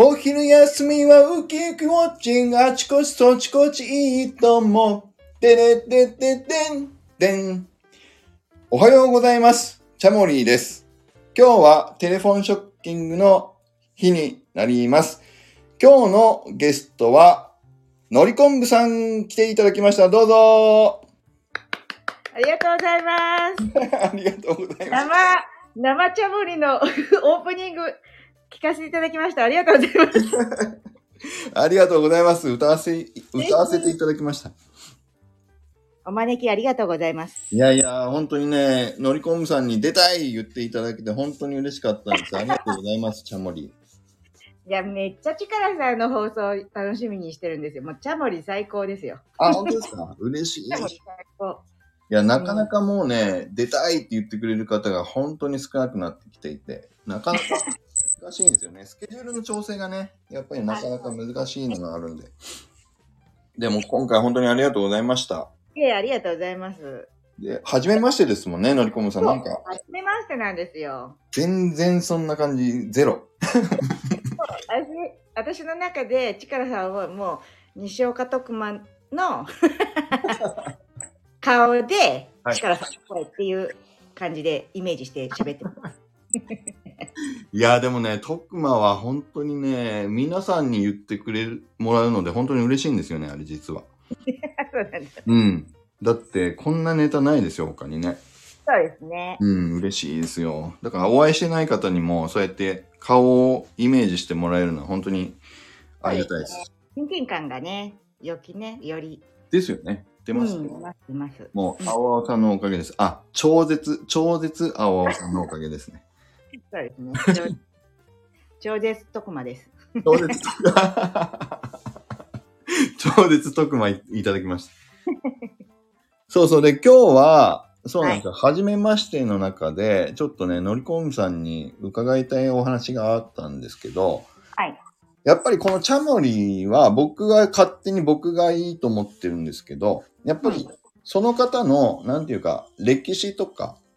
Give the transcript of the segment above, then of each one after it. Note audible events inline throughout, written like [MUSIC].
お昼休みはウキウキウォッチングあちこちそちこちいいとも。てれてててんてん。おはようございます。チャモリーです。今日はテレフォンショッキングの日になります。今日のゲストは、のりこんぶさん来ていただきました。どうぞありがとうございます。[LAUGHS] ありがとうございます。生、生茶ぶりの [LAUGHS] オープニング聞かせていただきました。ありがとうございます。[LAUGHS] ありがとうございます。歌わせ、歌わせていただきました。お招きありがとうございます。いやいや、本当にね、のりこむさんに出たい言っていただけて本当に嬉しかったんです。ありがとうございます、チャモリ。いや、めっちゃ力さんの放送楽しみにしてるんですよ。もう、チャモリ最高ですよ。あ、本当ですか？嬉しい。[LAUGHS] い。や、なかなかもうね、出たいって言ってくれる方が本当に少なくなってきていて、なかなか難しいんですよね。スケジュールの調整がね、やっぱりなかなか難しいのがあるんで。でも今回本当にありがとうございました。いえ、ありがとうございます。で、初めましてですもんね、のりこむさん。なんか、はじめましてなんですよ。全然そんな感じ、ゼロ。私私の中で力さんはもう西岡徳馬の [LAUGHS] 顔ではい力さんの声っていう感じでイメージして喋ってます。いや、でもね、徳間は本当にね、皆さんに言ってくれる、もらうので本当に嬉しいんですよね、あれ実は。そうなんです。うん。だって、こんなネタないですよ、他にね。そうですね。うん、嬉しいですよ。だから、お会いしてない方にも、そうやって顔をイメージしてもらえるのは本当にありがたいです。親近感がね、よきね、より。ですよね。出ますよ。うん、います、います。もう、青々さんのおかげです。あ、超絶、超絶青々さんのおかげですね。そうですね。[LAUGHS] 超超絶徳馬です。超絶、超絶特まいいただきました。[LAUGHS] そうそう。で、今日は、そうなんですよ。はじめましての中で、ちょっとね、のりこむさんに伺いたいお話があったんですけど、はい。やっぱりこのチャモリは僕が勝手に僕がいいと思ってるんですけど、やっぱりその方の、なんていうか、歴史とか、うん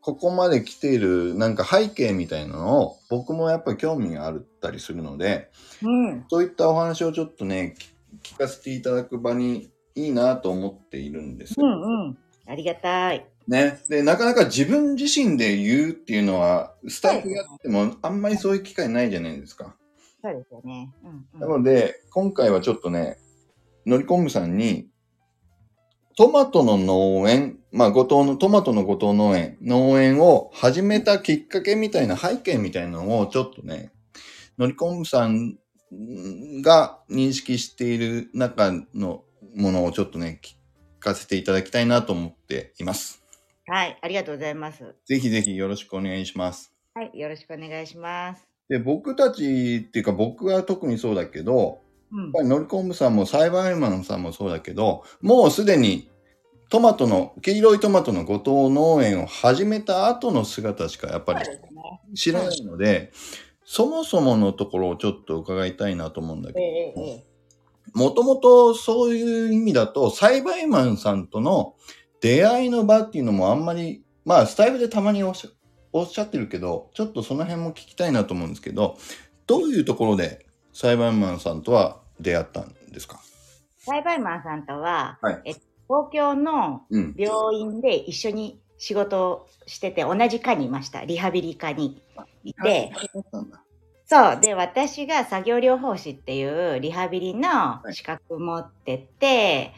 ここまで来ているなんか背景みたいなのを僕もやっぱり興味があったりするので、うん。そういったお話をちょっとね、き聞かせていただく場にいいなと思っているんですよ。うんうん。ありがたい。ね。で、なかなか自分自身で言うっていうのは、スタイフやってもあんまりそういう機会ないじゃないですか。そうですよね。うん、なうん。ので、今回はちょっとね、のりこむさんに、トマトの農園、まあ、後藤の、トマトの後藤農園、農園を始めたきっかけみたいな背景みたいなのをちょっとね、のりこむさんが認識している中のものをちょっとね、聞かせていただきたいなと思っています。はい。ありがとうございます。ぜひぜひよろしくお願いします。はい。よろしくお願いします。で、僕たちっていうか僕は特にそうだけど、うんやっぱ。りのりこんぶさんも栽培マンさんもそうだけど、もうすでにトマトの、黄色いトマトの後藤農園を始めた後の姿しかやっぱり。知らないので、そもそものところをちょっと伺いたいなと思うんだけ。ど、もともとそういう意味だと、栽培マンさんとの出会いの場っていうのもあんまり、まあスタイルでたまにおっしゃおっしゃってるけど、ちょっとその辺も聞きたいなと思うんですけど、どういうところで栽培マンさんとは出会ったんですか？栽培マンさんとは、はいえ東京のうん。病院で一緒に仕事をしてて、同じ科にいました。リハビリ科にいて、そう。で、私が作業療法士っていうリハビリの資格持ってて、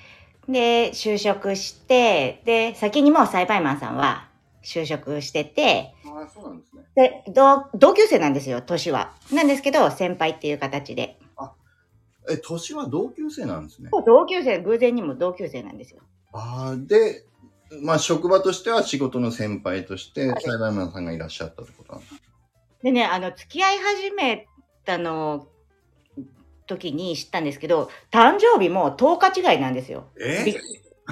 で、就職して、で、先にもう栽培マンさんは就職してて、ああ、そうなんですね。で、同同級生なんですよ、年は。なんですけど、先輩っていう形で。え、年は同級生なんですね。同級生、偶然にも同級生なんですよ。ああ、で、まあ職場としては仕事の先輩として栽培マンさんがいらっしゃったってことなんですでね、あの、付き合い始めたの、時に知ったんですけど、誕生日も10日違いなんですよ。びっ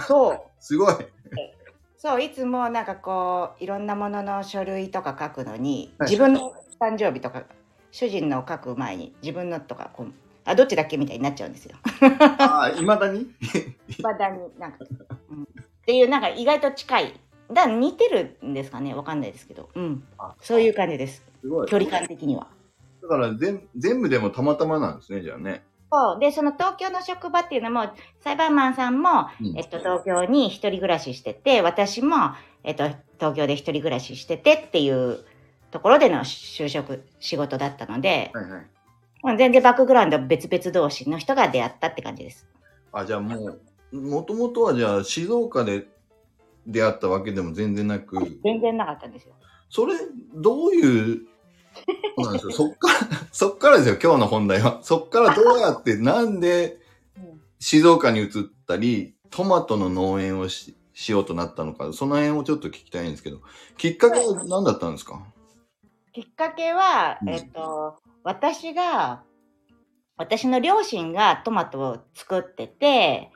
そう。[LAUGHS] すごい。[LAUGHS] そう、いつもなんかこう、いろんなものの書類とか書くのに、はい自分の誕生日とか、主人の書く前に自分のとかこう、あ、どっちだっけみたいになっちゃうんですよ。ああ、いまだに？[LAUGHS] まだになんか、うん、っていうなんか意外と近い。だ似てるんですかねわかんないですけど、うんあ。そういう感じです。すごい。距離感的には。だから全、全部でもたまたまなんですね、じゃあね。そう。で、その東京の職場っていうのも、裁判マンさんも、うんえっと、東京に一人暮らししてて、私も、えっと、東京で一人暮らししててっていうところでの就職、仕事だったので、はいはい。まあ全然バックグラウンド別々同士の人が出会ったって感じです。あ、じゃあもう、もともとはじゃあ静岡で出会ったわけでも全然なく、全然なかったんですよ。それ、どういう、そうなんですよ。[LAUGHS] そっから、そっからですよ、今日の本題は。[LAUGHS] そっからどうやって、なんで静岡に移ったり、トマトの農園をししようとなったのか、その辺をちょっと聞きたいんですけど、きっかけは何だったんですか？きっかけは、うんえっと、私が、私の両親がトマトを作ってて、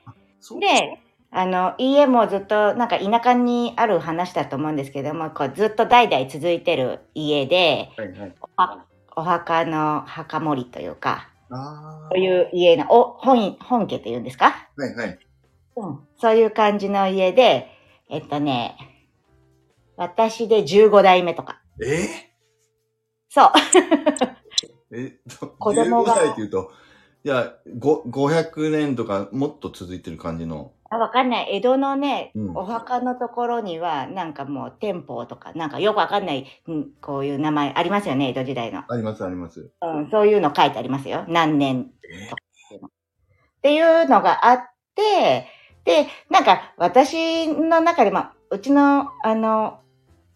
で、あの、家もずっと、なんか田舎にある話だと思うんですけども、こうずっと代々続いてる家で、はいはい。あお墓の墓守というか、あそういう家の、お、本、本家っていうんですか？あ。はいはい。うん。そういう感じの家で、えっとね、私で15代目とか。えそう。えっと、子供が15歳っていうと、いや、ご500年とかもっと続いてる感じの。あわかんない。江戸のね、うんお墓のところには、なんかもう店舗とか、なんかよくわかんない、うんこういう名前ありますよね、江戸時代の。ありますあります。うん、そういうの書いてありますよ。何年え？っていうのがあって、で、なんか私の中で、まあ、うちの、あの、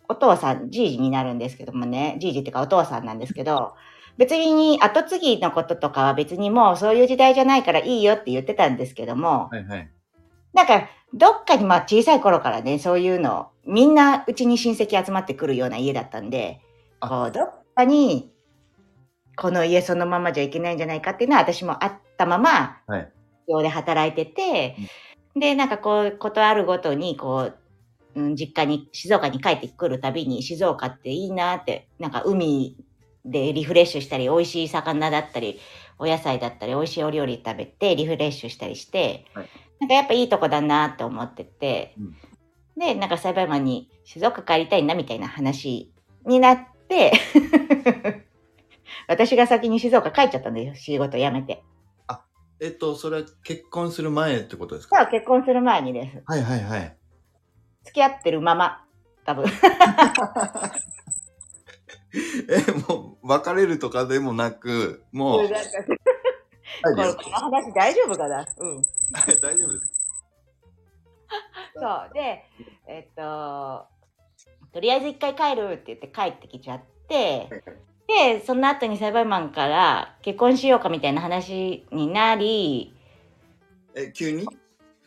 お父さん、じいじになるんですけどもね、じいじっていうかお父さんなんですけど、別に後継ぎのこととかは別にもうそういう時代じゃないからいいよって言ってたんですけども、はいはい。なんか、どっかにまあ小さい頃からね、そういうの、みんなうちに親戚集まってくるような家だったんで、あ。こう、どっかに、この家そのままじゃいけないんじゃないかっていうのは私もあったまま、はい。寮で働いてて、で、なんかこう、ことあるごとに、こう、うん、実家に、静岡に帰ってくるたびに、静岡っていいなって、なんか海でリフレッシュしたり、美味しい魚だったり、お野菜だったり、美味しいお料理食べてリフレッシュしたりして、はいなんかやっぱいいとこだなって思ってて、うんで、なんか裁判マンに静岡帰りたいなみたいな話になって、[LAUGHS] 私が先に静岡帰っちゃったんですよ、仕事辞めて。えっと、それは結婚する前ってことですか？さあ結婚する前にです。はいはいはい。付き合ってるまま、多分。[LAUGHS] え、もう、別れるとかでもなく、もう、この話大丈夫かな？うん。はい大丈夫です。[LAUGHS] そう。で、えっと、とりあえず一回帰るって言って帰ってきちゃって、で、その後に裁判マンから結婚しようかみたいな話になり、え、急に？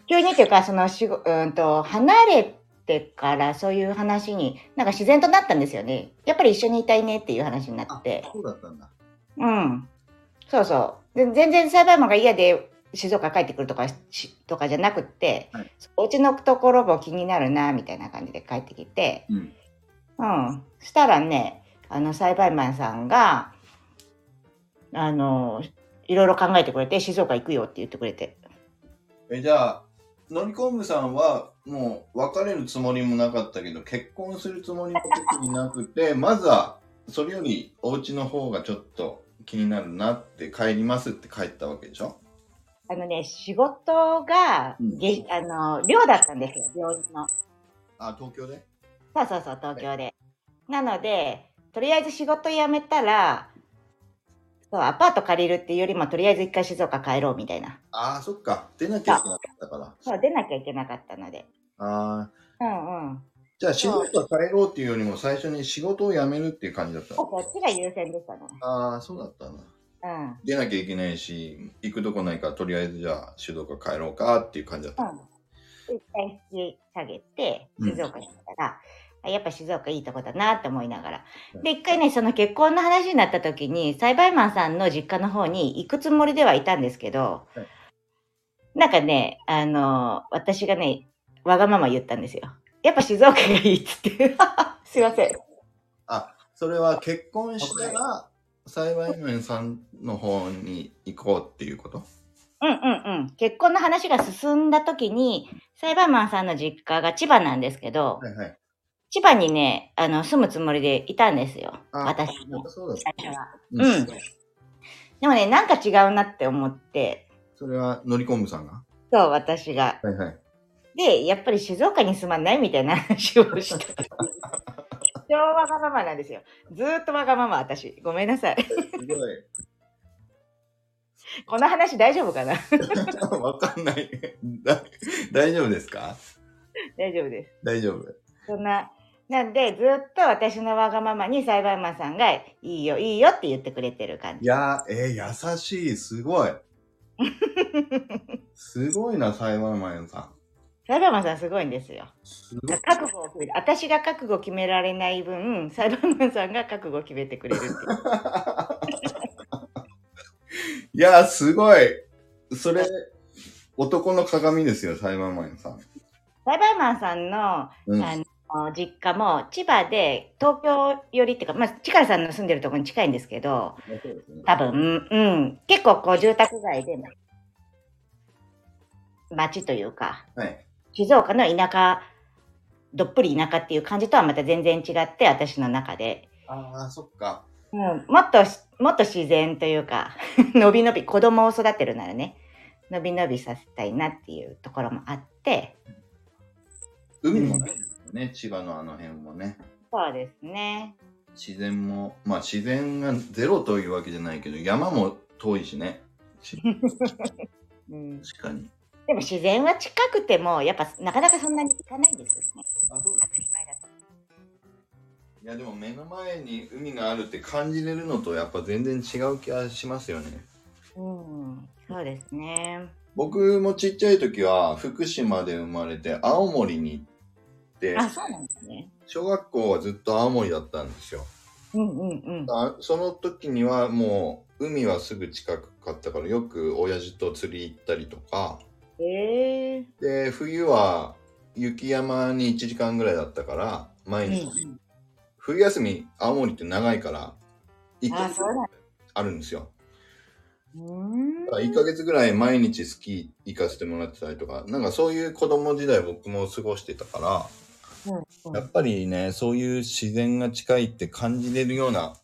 急にっていうか、そのしご、うんと、離れてからそういう話に、なんか自然となったんですよね。やっぱり一緒にいたいねっていう話になって。そうだったんだ。うん。そうそう。で全然裁判マンが嫌で静岡帰ってくるとかしとかじゃなくって、はいお家のところも気になるな、みたいな感じで帰ってきて、うん。うん。したらね、あの、裁判マンさんが、あの、いろいろ考えてくれて、静岡行くよって言ってくれて。え、じゃあ、のりこむさんは、もう、別れるつもりもなかったけど、結婚するつもりも特になくて、[LAUGHS] まずは、それより、お家の方がちょっと気になるなって、帰りますって帰ったわけでしょ？あのね、仕事が、うんげあの、寮だったんですよ、病院の。あ、東京で？そうそうそう、東京で。なので、とりあえず仕事辞めたら、そう、アパート借りるっていうよりも、とりあえず一回静岡帰ろうみたいな。ああ、そっか。出なきゃいけなかったから。そう、出なきゃいけなかったので。ああ。うんうん。じゃあ、仕事は帰ろうっていうよりも、最初に仕事を辞めるっていう感じだったの？こっちが優先でしたね。ああ、そうだったんだ。うん。出なきゃいけないし、行くとこないから、とりあえずじゃあ、静岡帰ろうかっていう感じだった。うん。一回引き下げて、うん静岡に来たら、あやっぱ静岡いいとこだなって思いながらう。んで、一回ね、その結婚の話になった時に、栽培マンさんの実家の方に行くつもりではいたんですけど、はいなんかね、あの、私がね、わがまま言ったんですよ。やっぱ静岡がいいっつって。[LAUGHS] すいません。あ、それは結婚したら、裁判員さんの方に行こうっていうこと？うんうんうん。結婚の話が進んだ時に、裁判マンさんの実家が千葉なんですけど、はいはい。千葉にね、あの、住むつもりでいたんですよ。あ私も最初は。た。うんでもね、なんか違うなって思って、それは、のりこんぶさんが？そう、私が。はいはい。で、やっぱり静岡に住まないみたいな話をして。[LAUGHS] 超わがままなんですよ。ずーっとわがまま、私。ごめんなさい。すごい。[LAUGHS] この話大丈夫かな？[LAUGHS] わかんない。だ大丈夫ですか？大丈夫です。大丈夫。そんな、なんで、ずっと私のわがままに裁判マンさんが、いいよ、いいよって言ってくれてる感じ。いやー、えー、優しい。すごい。[LAUGHS] すごいな、裁判マンさん。裁判マンさんすごいんですよ。す。覚悟を決める。私が覚悟を決められない分、裁判マンさんが覚悟を決めてくれるっていう。[LAUGHS] いやー、すごい。それ、男の鏡ですよ、裁判マンさん。裁判マンさんの、うん。あの実家も千葉で東京寄りっていうか、まあ、力さんの住んでるところに近いんですけど、多分、うん、結構こう住宅街で、町というか、はい。静岡の田舎、どっぷり田舎っていう感じとはまた全然違って、私の中で。ああ、そっか。うん、もっとし、もっと自然というか、[LAUGHS] のびのび、子供を育てるならね、のびのびさせたいなっていうところもあって、海もないよね、千葉のあの辺もね。そうですね。自然も、まあ自然がゼロというわけじゃないけど、山も遠いしね。し [LAUGHS] うん、確かに。でも自然は近くても、やっぱなかなかそんなに行かないんですよね。あ、そう当たり前だと。いやでも目の前に海があるって感じれるのとやっぱ全然違う気がしますよね。うん、そうですね。僕もちっちゃい時は福島で生まれて青森に行って、あ、そうなんですね。小学校はずっと青森だったんですよ。うんうんうん。あその時にはもう海はすぐ近くかったからよく親父と釣り行ったりとか、ええで冬は雪山に1時間ぐらいだったから毎うん日、冬休み青森って長いから1ヶ月あるんですようん。だから1ヶ月ぐらい毎日スキー行かせてもらってたりとかなんかそういう子供時代僕も過ごしてたからうんやっぱりねそういう自然が近いって感じれるような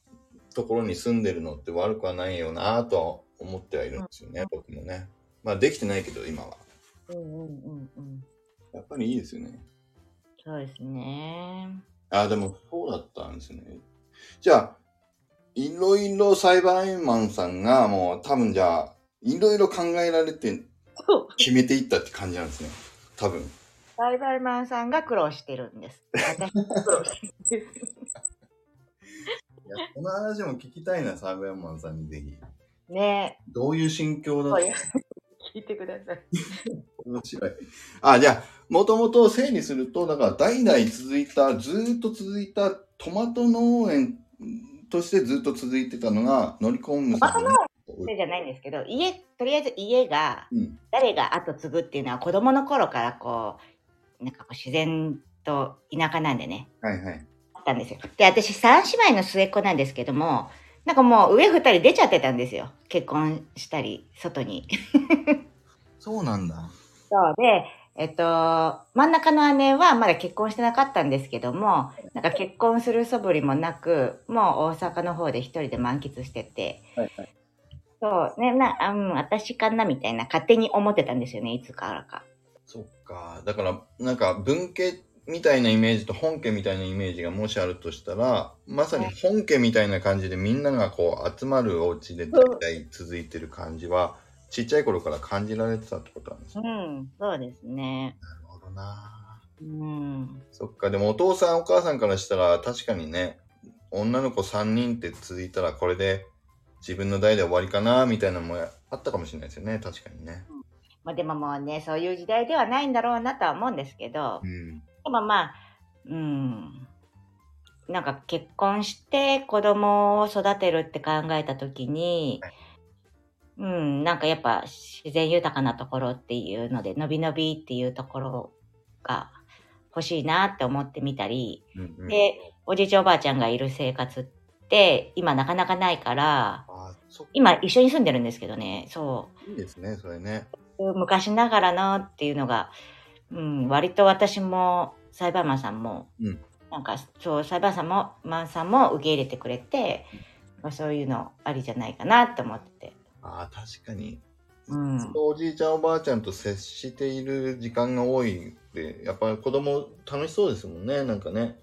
ところに住んでるのって悪くはないよなとは思ってはいるんですよね、僕もねまあできてないけど今はうんうんうんうん。やっぱりいいですよねそうですね。あでもそうだったんですね。じゃあ、いろいろ裁判員マンさんがもう多分じゃあ、いろいろ考えられて。決めていったって感じなんですね。多分。栽培マンさんが苦労してるんです。[LAUGHS] 私も苦労してるんです。いやこの話も聞きたいな、裁判員マンさんにぜひ。ねどういう心境だっこれ聞いてください。[LAUGHS] 面白い。あ、じゃあ、もともと整理すると、だから代々続いた、ずーっと続いたトマト農園としてずっと続いてたのが、のりこんむさんの。それじゃないんですけど、家、とりあえず家が、うん。誰が後継ぐっていうのは子供の頃からこう、なんかこう自然と田舎なんでね、はいはい。あったんですよ。で、私三姉妹の末っ子なんですけども、なんかもう上二人出ちゃってたんですよ。結婚したり、外に。そうなんだ。そうで、えっと、真ん中の姉はまだ結婚してなかったんですけども、なんか結婚する素振りもなく、もう大阪の方で一人で満喫してて、はいはい。そう、ね、な、あうん、私かなみたいな勝手に思ってたんですよね、いつからか。そっか。だから、なんか文家みたいなイメージと本家みたいなイメージがもしあるとしたら、まさに本家みたいな感じでみんながこう集まるお家で大体続いてる感じは、ちっちゃい頃から感じられてたってことなんですね。うん、そうですね。なるほどな。うん。そっか。でもお父さんお母さんからしたら確かにね、女の子3人って続いたらこれで自分の代で終わりかなみたいなのもあったかもしれないですよね。確かにね。まあでももうね、そういう時代ではないんだろうなとは思うんですけどう、ん。でもまあ、うん。なんか結婚して子供を育てるって考えたときに、うん、なんかやっぱ自然豊かなところっていうので、のびのびっていうところが欲しいなって思ってみたり、うんうん、で、おじいちゃんおばあちゃんがいる生活って今なかなかないから、今一緒に住んでるんですけどね、そう。いいですね、それね。昔ながらのっていうのが、うん、割と私も裁判マンさんも、うんなんかそう裁判さんもマンさんも受け入れてくれて、まあ、そういうのありじゃないかなって思ってて。ああ、確かに。うん、おじいちゃんおばあちゃんと接している時間が多いって、やっぱり子供楽しそうですもんね、なんかね。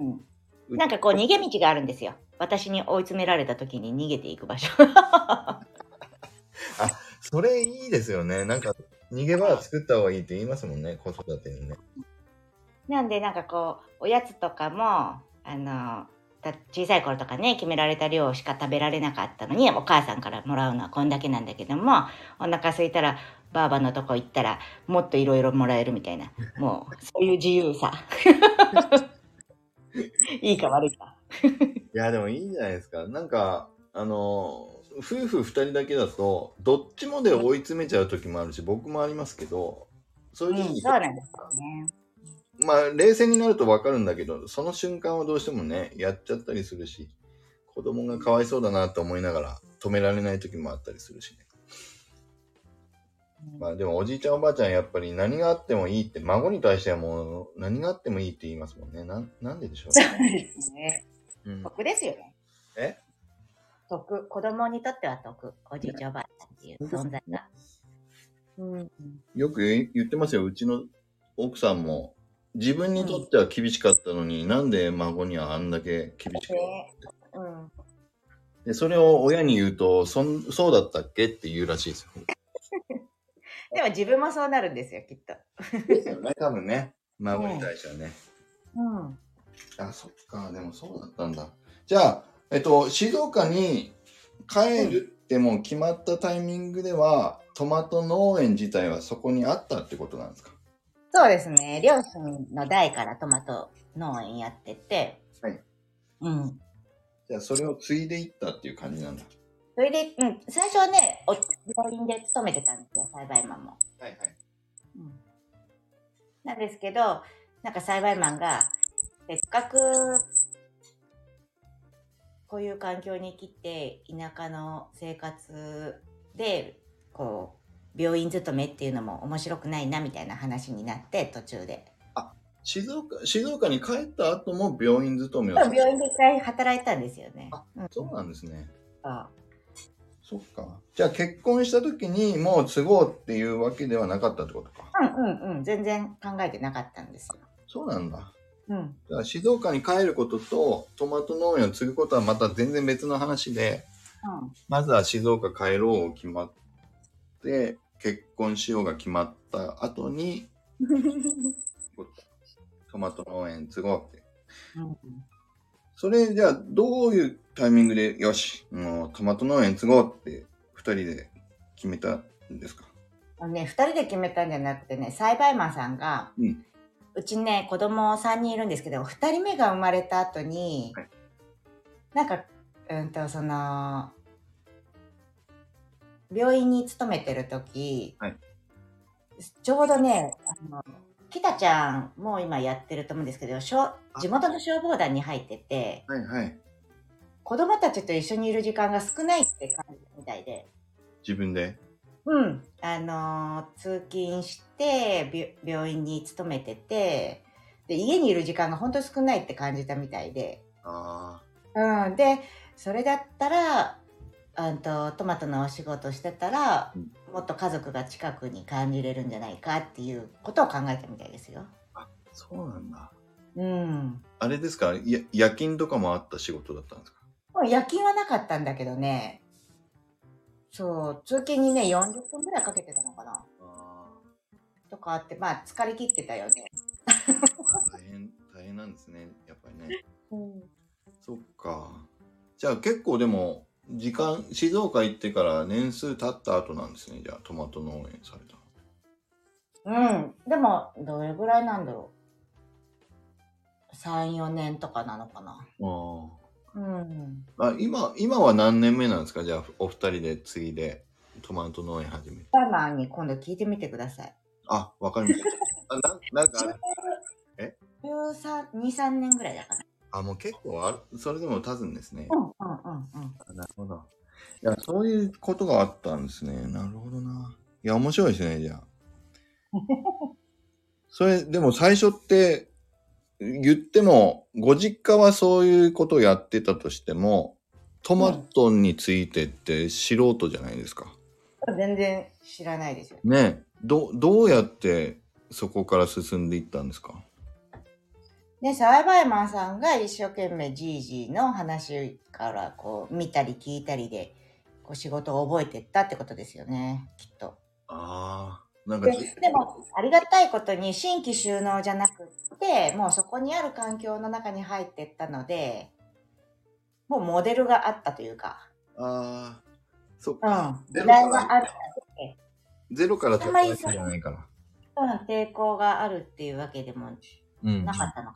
うんなんかこう逃げ道があるんですよ。私に追い詰められた時に逃げていく場所。それいいですよね。なんか、逃げ場作った方がいいって言いますもんね、子育てにね。なんでなんかこうおやつとかもあのた小さい頃とかね決められた量しか食べられなかったのにお母さんからもらうのはこんだけなんだけどもお腹空いたらばあばのとこ行ったらもっといろいろもらえるみたいなもうそういう自由さ [LAUGHS] いいか悪いかいや、でもいいじゃないですか。なんか、あの、夫婦二人だけだと、どっちもで追い詰めちゃう時もあるし、僕もありますけど、そういう時うんに、そうなんですよね。まあ、冷静になるとわかるんだけど、その瞬間はどうしてもね、やっちゃったりするし、子供がかわいそうだなと思いながら、止められない時もあったりするしね。まあでもおじいちゃんおばあちゃんやっぱり何があってもいいって、孫に対してはもう何があってもいいって言いますもんね。なんなんででしょうそうですね。うん、得ですよね。え？得子供にとっては得おじいちゃんおばあちゃんっていう存在が、うん、よく言言ってますよ。うちの奥さんも、自分にとっては厳しかったのに、なんで孫にはあんだけ厳しくねうんで、それを親に言うと、そんそうだったっけ？って言うらしいですよ。[LAUGHS] でも自分もそうなるんですよ、きっと。ですよね、[LAUGHS] 多分ね。孫に対してはね。うん。あ、そっか、でもそうだったんだ。じゃあ、えっと、静岡に帰るってもう決まったタイミングでは、トマト農園自体はそこにあったってことなんですか？そうですね。両親の代からトマト農園やってて。はい。うん。じゃあ、それを継いでいったっていう感じなんだ。それで、うん、最初はね、お病院で勤めてたんですよ、栽培マンも。はいはい。うん。なんですけど、なんか栽培マンが、せっかく、こういう環境に来て、田舎の生活で、こう、病院勤めっていうのも面白くないな、みたいな話になって、途中で。静岡、静岡に帰った後も病院勤めを病院で一回働いたんですよね。あうんそうなんですね。そうそっか。じゃあ結婚した時にもう継ごうっていうわけではなかったってことか。うんうんうん、全然考えてなかったんですよ。そうなんだ。うん。じゃあ静岡に帰ることとトマト農園を継ぐことはまた全然別の話で、まずは静岡帰ろうを決まって、結婚しようが決まった後に、うん。トマト農園継ごうって。うんそれじゃあどういうタイミングで、よし、もうトマト農園継ごうって二人で決めたんですか？ね、二人で決めたんじゃなくてね、栽培マンさんが、うんうちね、子供3人いるんですけど、二人目が生まれた後に、はい。なんか、うんと、その、病院に勤めてる時、はい。ちょうどね、あの、北ちゃんも今やってると思うんですけど、しょ地元の消防団に入ってて、はいはい。子供たちと一緒にいる時間が少ないって感じみたいで、自分で？うん、あのー通勤してび病院に勤めててで家にいる時間が本当少ないって感じたみたいで、あうん、でそれだったらあんとトマトのお仕事してたら、うん。もっと家族が近くに感じれるんじゃないかっていうことを考えたみたいですよ。あ、そうなんだ。うん、あれですか？や夜勤とかもあった仕事だったんですか？もう夜勤はなかったんだけどね。そう通勤にね40分ぐらいかけてたのかな。あとかあってまあ疲れ切ってたよね。あ大変、大変なんですね。やっぱりね。うんそっか。じゃあ結構でも、時間、静岡行ってから年数経った後なんですね。じゃあトマト農園されたの。うん。でも、どれぐらいなんだろう。3、4年とかなのかな。うん。ああ今、今は何年目なんですか？じゃあお二人で次いでトマト農園始めて。タイマーに今度聞いてみてください。あ、わかりました。あななんかあれ13、2、3年ぐらいだかあ、もう結構ある、それでも経つんですね。な。うん、うん、うん、うん。あなるほど。いや、そういうことがあったんですね。なるほどな。いや、面白いですね、じゃあ。[LAUGHS] それ、でも最初って、言っても、ご実家はそういうことをやってたとしても、トマトについてって素人じゃないですか。全然知らないですよ。ねど、どうやってそこから進んでいったんですか？で、サイバイマンさんが一生懸命ジージーの話からこう見たり聞いたりで、こう仕事を覚えてったってことですよね、きっと。ああ、なんかで、でも、ありがたいことに新規収納じゃなくって、もうそこにある環境の中に入ってったので、もうモデルがあったというか、ああ、そっうか。ん、時ゼロかがあるゼロからあんまりわけじゃないから。うん、抵抗があるっていうわけでもうん。なかったの。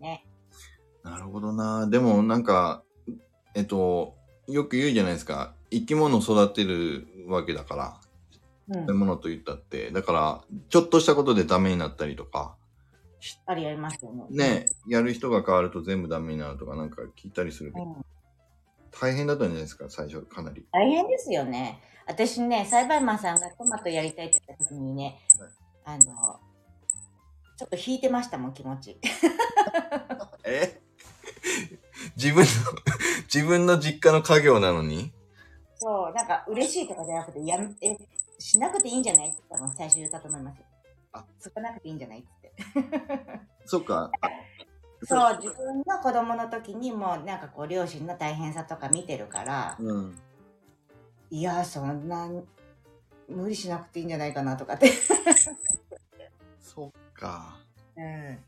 ね。なるほどな。でもなんか、えっと、よく言うじゃないですか。生き物を育てるわけだから、うん食べ。物と言ったって。だから、ちょっとしたことでダメになったりとか、ありありますよね。ね、やる人が変わると全部ダメになるとかなんか聞いたりするけど、うん。大変だったんじゃないですか、最初、かなり。大変ですよね。私ね、栽培マンさんがトマトやりたいって言った時にね、あの、ちょっと引いてましたもん、気持ち。[LAUGHS] え？自分の、自分の実家の家業なのに？そう、なんか嬉しいとかじゃなくて、やめ、え、しなくていいんじゃないって多分最初言ったと思いますよ。あ、少なくていいんじゃないって。そっか。[LAUGHS] そう、自分の子供の時にも、なんかこう、両親の大変さとか見てるから、うん。いや、そんな、無理しなくていいんじゃないかなとかって。そっか。うん。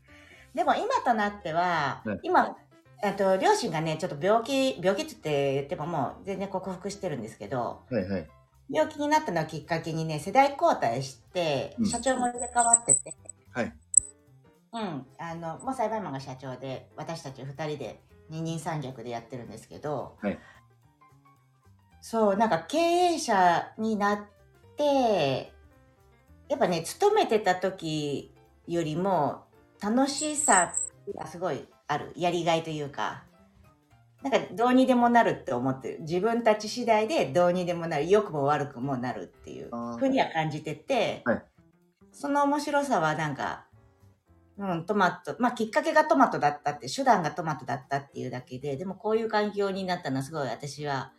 でも今となっては、ね今、えっと、両親がね、ちょっと病気、病気って言って言ってももう全然克服してるんですけど、はいはい。病気になったのをきっかけにね、世代交代してう、ん社長も入れ替わってて、はい。うん、あの、もう裁判マンが社長で、私たち二人で二人三脚でやってるんですけど、はいそう、なんか経営者になって、やっぱね、勤めてた時よりも楽しさがすごいある。やりがいというか、なんかどうにでもなるって思ってる。自分たち次第でどうにでもなる。良くも悪くもなるっていうふうには感じてて、はいその面白さはなんか、うん、トマト、まあきっかけがトマトだったって、手段がトマトだったっていうだけで、でもこういう環境になったのはすごい私は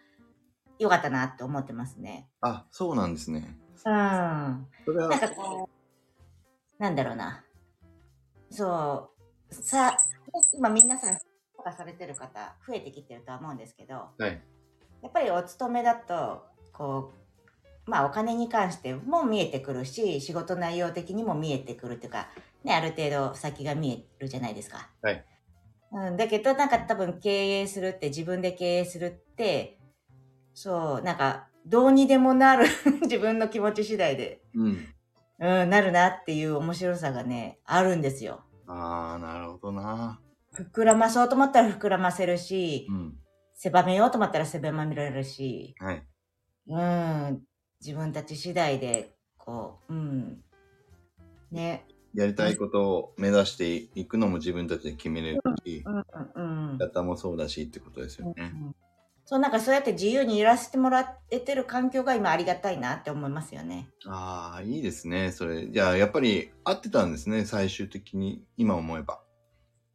良かったなって思ってますね。あ、そうなんですね。うん。なそれはん、かこう、なんだろうな。そう、さ、今皆さん、とかされてる方、増えてきてるとは思うんですけど、はい。やっぱりお勤めだと、こう、まあお金に関しても見えてくるし、仕事内容的にも見えてくるっていうか、ね、ある程度先が見えるじゃないですか。はい。うん、だけど、なんか多分経営するって、自分で経営するって、そう、なんか、どうにでもなる [LAUGHS] 自分の気持ち次第で、うん。うん、なるなっていう面白さがね、あるんですよ。ああ、なるほどな。膨らまそうと思ったら膨らませるし、うん。狭めようと思ったら狭められるし、はい。うん、自分たち次第で、こう、うん、ね、やりたいことを目指していくのも自分たちで決めれるし、うん、うん、うんやったもそうだしってことですよね。うんそう、なんかそうやって自由にいらせてもらえてる環境が今ありがたいなって思いますよね。ああ、いいですね。それ。じゃあ、やっぱり合ってたんですね。最終的に、今思えば。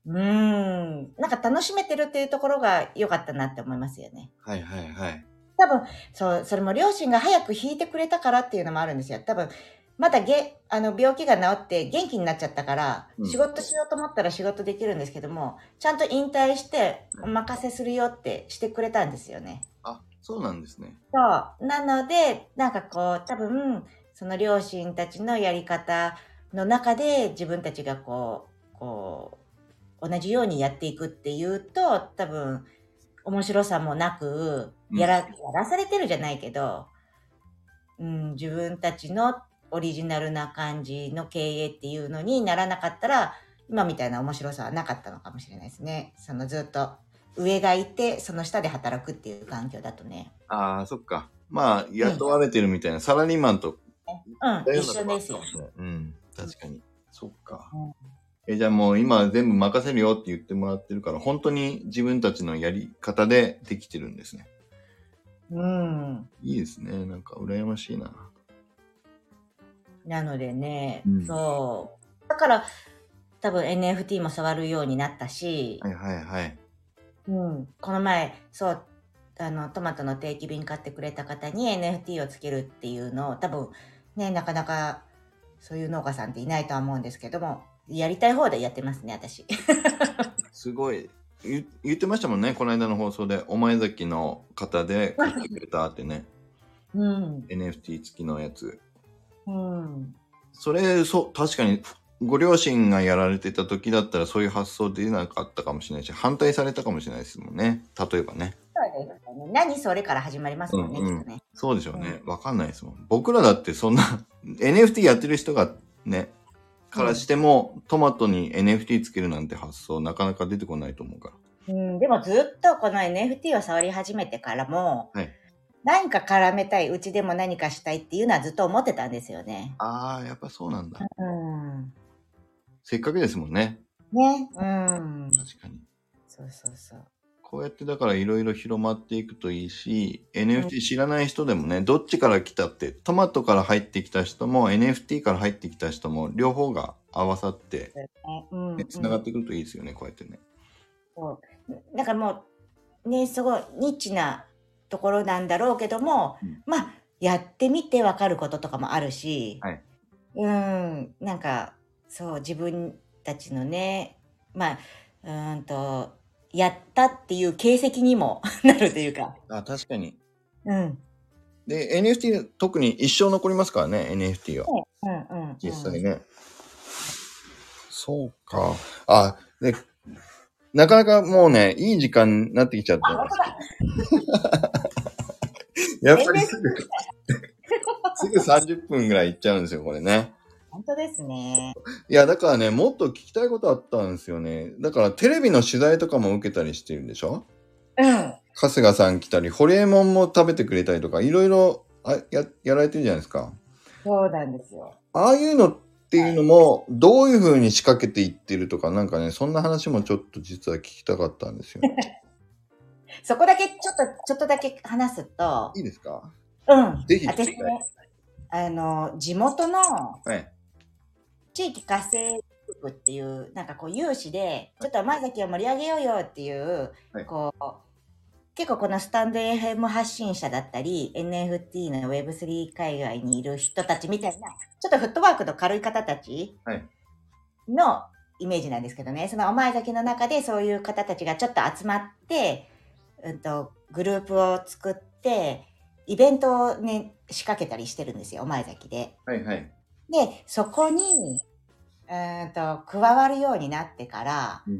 うん、なんか楽しめてるっていうところが良かったなって思いますよね。はいはいはい。多分、そう、それも両親が早く引いてくれたからっていうのもあるんですよ。多分、まだげあの病気が治って元気になっちゃったから、うん仕事しようと思ったら仕事できるんですけども、ちゃんと引退してお任せするよってしてくれたんですよね。あ、そうなんですね。そう。なので、なんかこう、多分、その両親たちのやり方の中で自分たちがこう、こう、同じようにやっていくっていうと、多分、面白さもなく、うんやら、やらされてるじゃないけど、うん、自分たちのオリジナルな感じの経営っていうのにならなかったら、今みたいな面白さはなかったのかもしれないですね。そのずっと上がいて、その下で働くっていう環境だとね。ああ、そっか。まあ、雇われてるみたいな、サラリーマンとうん、一緒ですようん、確かに。そっか。うんえ、じゃあもう今全部任せるよって言ってもらってるから、本当に自分たちのやり方でできてるんですね。うん。いいですね。なんか羨ましいな。なのでね、うんそう。だから、多分 NFT も触るようになったし、はいはいはい。うん、この前、そう、あの、トマトの定期便買ってくれた方に NFT をつけるっていうのを、多分、ね、なかなかそういう農家さんっていないとは思うんですけども、やりたい方でやってますね、私。[LAUGHS] すごい。言言ってましたもんね、この間の放送で、お前崎の方で買ってくれたってね、[LAUGHS] うん。NFT 付きのやつ。うん。それ、そう、確かに、ご両親がやられてた時だったらそういう発想出なかったかもしれないし、反対されたかもしれないですもんね。例えばね。そうですよね。何それから始まりますもんね、うんうんきっとね。そうでしょうね。わかんないですもん。僕らだってそんな [LAUGHS] NFT やってる人がね、からしても、トマトに NFT つけるなんて発想なかなか出てこないと思うから。うん、でもずっとこの NFT を触り始めてからも、はい何か絡めたい、うちでも何かしたいっていうのはずっと思ってたんですよね。ああ、やっぱそうなんだ。うん。せっかくですもんね。ね。うん。確かに。そうそうそう。こうやってだからいろいろ広まっていくといいし、NFT 知らない人でもね、どっちから来たって、トマトから入ってきた人も NFT から入ってきた人も両方が合わさって、ねつながってくるといいですよね、こうやってね。そう。だからもう、ね、すごいニッチなところなんだろうけども、うんまあ、やってみてわかることとかもあるし、はいうん、なんか、そう、自分たちのね、まあ、うーんと、やったっていう形跡にも [LAUGHS] なるというか、あ、確かに。うん。で、NFT 特に一生残りますからね、NFT は。うんうん、うん。実際ね。そうか。あ、で、なかなかもうね、いい時間になってきちゃった。やっぱり [LAUGHS] すぐ、すぐ30分ぐらいいっちゃうんですよ、これね。本当ですね。いや、だからね、もっと聞きたいことあったんですよね。だからテレビの取材とかも受けたりしてるんでしょ？うん。春日さん来たり、ホリエモンも食べてくれたりとか、いろいろあややられてるじゃないですか。そうなんですよ。ああいうのっていうのも、どういう風に仕掛けていってるとか、なんかね、そんな話もちょっと実は聞きたかったんですよ。[LAUGHS] そこだけ、ちょっと、ちょっとだけ話すと、いいですか？うん。ぜひ私ね、あの、地元のはい。地域活性グループっていう、なんかこう有志で、ちょっと前崎を盛り上げようよっていう、はい。こう、結構このスタンド FM 発信者だったり、NFT の Web3 海外にいる人たちみたいな、ちょっとフットワークの軽い方たちはい。のイメージなんですけどね、そのお前崎の中でそういう方たちがちょっと集まって、うんと、グループを作って、イベントをね、仕掛けたりしてるんですよ、お前崎で。はいはい。で、そこに、うーんと、加わるようになってから、うん。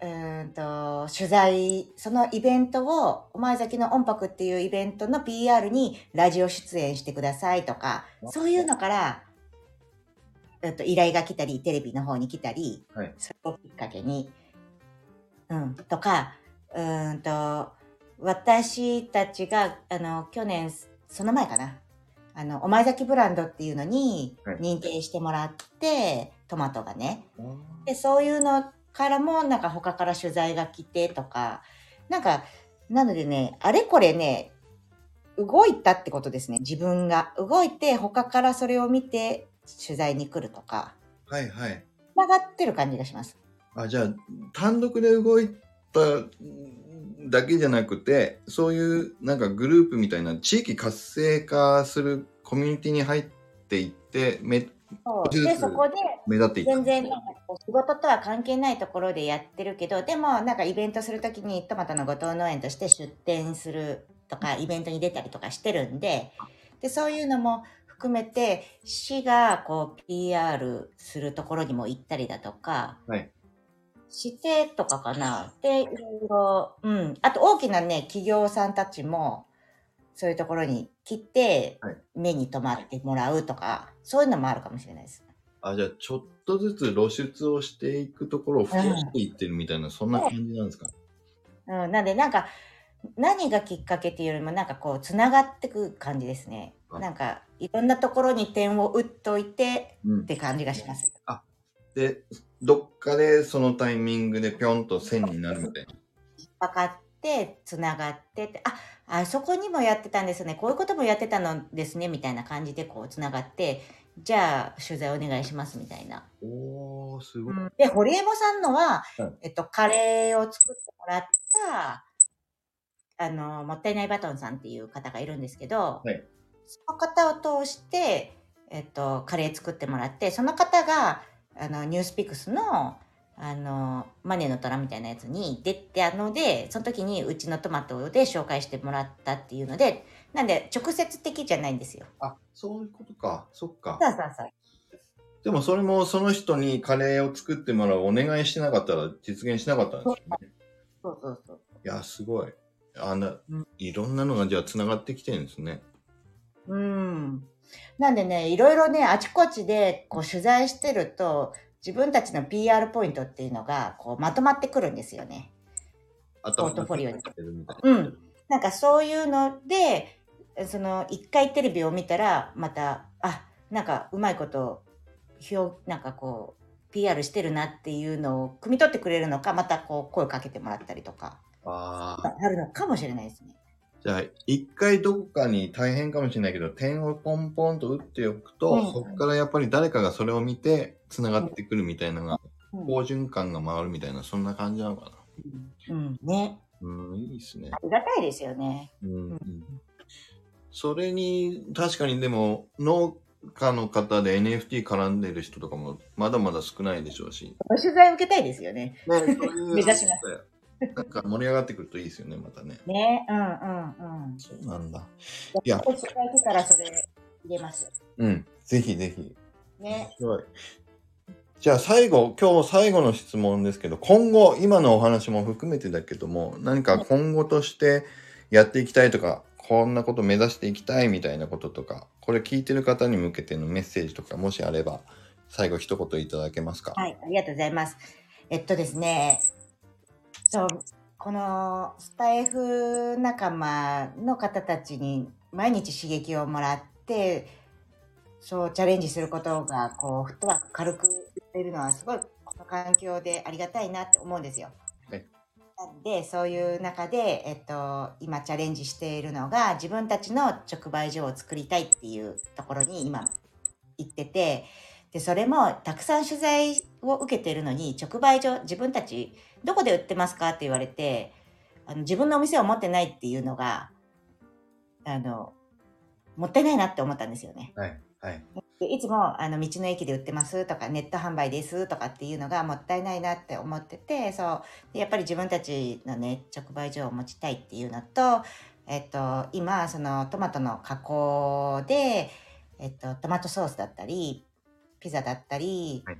うーんと、取材、そのイベントを、お前崎の音楽っていうイベントの PR にラジオ出演してくださいとか、そういうのから、うんと、依頼が来たり、テレビの方に来たり、はいそれをきっかけに、うん、とか、うーんと、私たちが、あの、去年、その前かな、あの、お前崎ブランドっていうのにはい認定してもらって、トマトがね、で、そういうのからも、なんか他から取材が来てとか、なんか、なのでね、あれこれね、動いたってことですね。自分が。動いて、他からそれを見て、取材に来るとか、はいはい。繋がってる感じがします。あ、じゃあ、単独で動いただけじゃなくて、そういうなんかグループみたいな地域活性化するコミュニティに入っていって、めそで、そこで、目立っていく。全然なんかこう仕事とは関係ないところでやってるけど、でもなんかイベントするときにトマトの後藤農園として出店するとか、イベントに出たりとかしてるんで、で、そういうのも含めて、市がこう PR するところにも行ったりだとか、はいしてとかかな。で、いろいろ、うん。あと大きなね、企業さんたちも、そういうところに来てはい、目に留まってもらうとか、そういうのもあるかもしれないです。あ、じゃあ、ちょっとずつ露出をしていくところを増やしていってるみたいな、そんな感じなんですか？うん、なんでなんか何がきっかけっていうよりもなんかこうつながってく感じですね。あなんかいろんなところに点を打っといてうんっ。て感じがします。で、どっかでそのタイミングでぴょんと線になるみたいな。分かってつながってってああそこにもやってたんですねこういうこともやってたのですねみたいな感じでこうつながってじゃあ取材お願いしますみたいな。おー、すごい。で、堀江もさんのは、はいえっと、カレーを作ってもらった、あの、もったいないバトンさんっていう方がいるんですけど、はいその方を通して、えっと、カレー作ってもらって、その方が、あの、ニュースピックスの、あの、マネーの虎みたいなやつに出てあので、その時にうちのトマトで紹介してもらったっていうので、なんで直接的じゃないんですよ。あ、そういうことか。そっか。そうそうそう。でもそれもその人にカレーを作ってもらうお願いしてなかったら実現しなかったんですよね。そうそうそう。いや、すごい。あのうん、いろんなのがじゃあ繋がってきてるんですね。うん。なんでね、いろいろね、あちこちでこう取材してると、自分たちの PR ポイントっていうのがこうまとまってくるんですよね。頭ポートフォリオにうん。なんかそういうので、その一回テレビを見たら、また、あ、なんかうまいこと、表、なんかこう、PR してるなっていうのを汲み取ってくれるのか、またこう声をかけてもらったりとか、ああ。あるのかもしれないですね。じゃあ、一回どこかに大変かもしれないけど、点をポンポンと打っておくと、うんそこからやっぱり誰かがそれを見て繋がってくるみたいなのが、うん好循環が回るみたいな、そんな感じなのかな？うん、ね。うん、いいですね。ありがたいですよね。うんうんうんそれに、確かにでも、農家の方で NFT 絡んでる人とかもまだまだ少ないでしょうし。取材受けたいですよね。ね、[LAUGHS] 目指しまなんか盛り上がってくるといいですよね、またね。ね、うんうんうん。そうなんだ。いやからそれ入れます。うん、ぜひぜひ。ね。すごい。じゃあ最後、今日最後の質問ですけど、今後、今のお話も含めてだけども、何か今後としてやっていきたいとか、こんなこと目指していきたいみたいなこととか、これ聞いてる方に向けてのメッセージとか、もしあれば、最後一言いただけますか？はい、ありがとうございます。えっとですね、そう、このスタイフ仲間の方たちに毎日刺激をもらって、そう、チャレンジすることが、こう、フットワーク軽くいるのは、すごい、この環境でありがたいなって思うんですよ。はいなんで、そういう中で、えっと、今チャレンジしているのが、自分たちの直売所を作りたいっていうところに今、行ってて、で、それもたくさん取材を受けているのに、直売所、自分たち、どこで売ってますか？って言われて、あの自分のお店を持ってないっていうのが、あの、もったいないなって思ったんですよね。はい。はい。でいつもあの道の駅で売ってますとかネット販売ですとかっていうのがもったいないなって思っててそうでやっぱり自分たちのね直売所を持ちたいっていうのと、えっと、今そのトマトの加工で、えっと、トマトソースだったりピザだったり、はい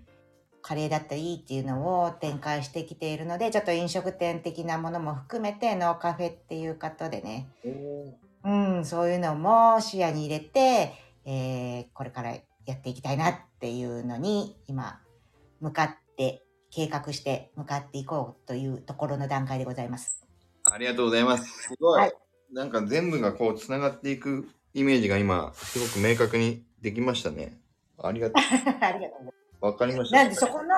カレーだったりっていうのを展開してきているのでちょっと飲食店的なものも含めてノーカフェっていうことでねうん、そういうのも視野に入れて、えーこれからやっていきたいなっていうのに今向かって計画して向かっていこうというところの段階でございます。ありがとうございます。すごい。はいなんか全部がこう、つながっていくイメージが今、すごく明確にできましたね。ありがと [LAUGHS] ありが。わかりました。なんでそこの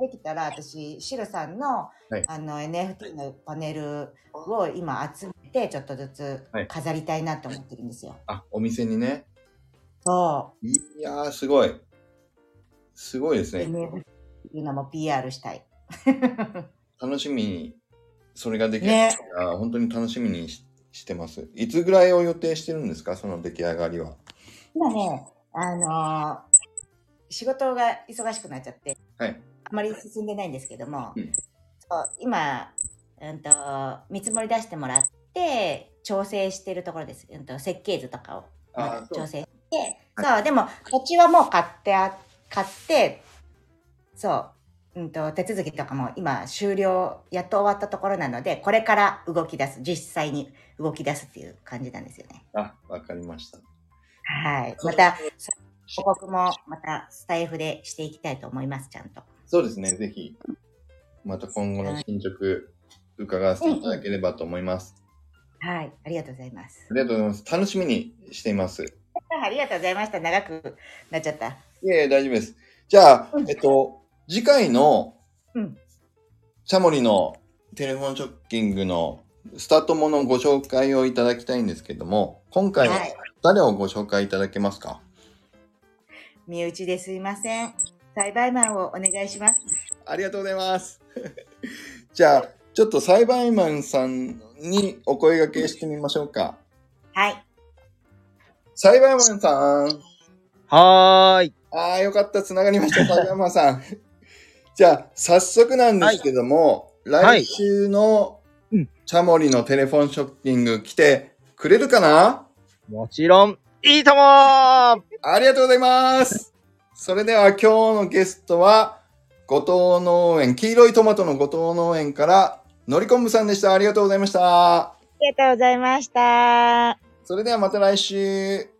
できたら私シロさんの,、はいあの NFT のパネルを今集めてちょっとずつはい飾りたいなと思ってるんですよ。あ、お店にね。そいやー、すごい。すごいですう。ね。NFT っていうのも PR したい。楽しみに、それができるねあ本当に楽しみにししてます。いつぐらいを予定してるんですか？その出来上がりは。今ね、あのー仕事が忙しくなっちゃって、はい。あまり進んでないんですけども、うんそう今、うんと、見積もり出してもらって、調整してるところです。うんと、設計図とかを調整して、そう、でも土地はもう買ってあ、買って、そう、うんと、手続きとかも今終了、やっと終わったところなので、これから動き出す、実際に動き出すっていう感じなんですよね。あ、わかりました。はい。また、報告もまたスタイフでしていきたいと思います、ちゃんと。そうですね、ぜひ、また今後の進捗、伺わせていただければと思います。はい。ありがとうございます。ありがとうございます。楽しみにしています。[LAUGHS] ありがとうございました。長くなっちゃった。いえ大丈夫です。じゃあう、んえっと、次回の、うんチャモリのテレフォンショッキングのスタートものご紹介をいただきたいんですけども、今回ははい誰をご紹介いただけますか？身内ですいません。栽培マンをお願いします。ありがとうございます。[LAUGHS] じゃあ、ちょっと栽培マンさんにお声掛けしてみましょうか。はい。栽培マンさん。はーい。ああ、よかった。つながりました。栽培マンさん。[LAUGHS] じゃあ、早速なんですけども、はい来週のうんチャモリのテレフォンショッキング来てくれるかな？もちろん、いいともーありがとうございます。それでは今日のゲストは、後藤農園、黄色いトマトの後藤農園から、のりこんぶさんでした。ありがとうございました。ありがとうございました。それではまた来週。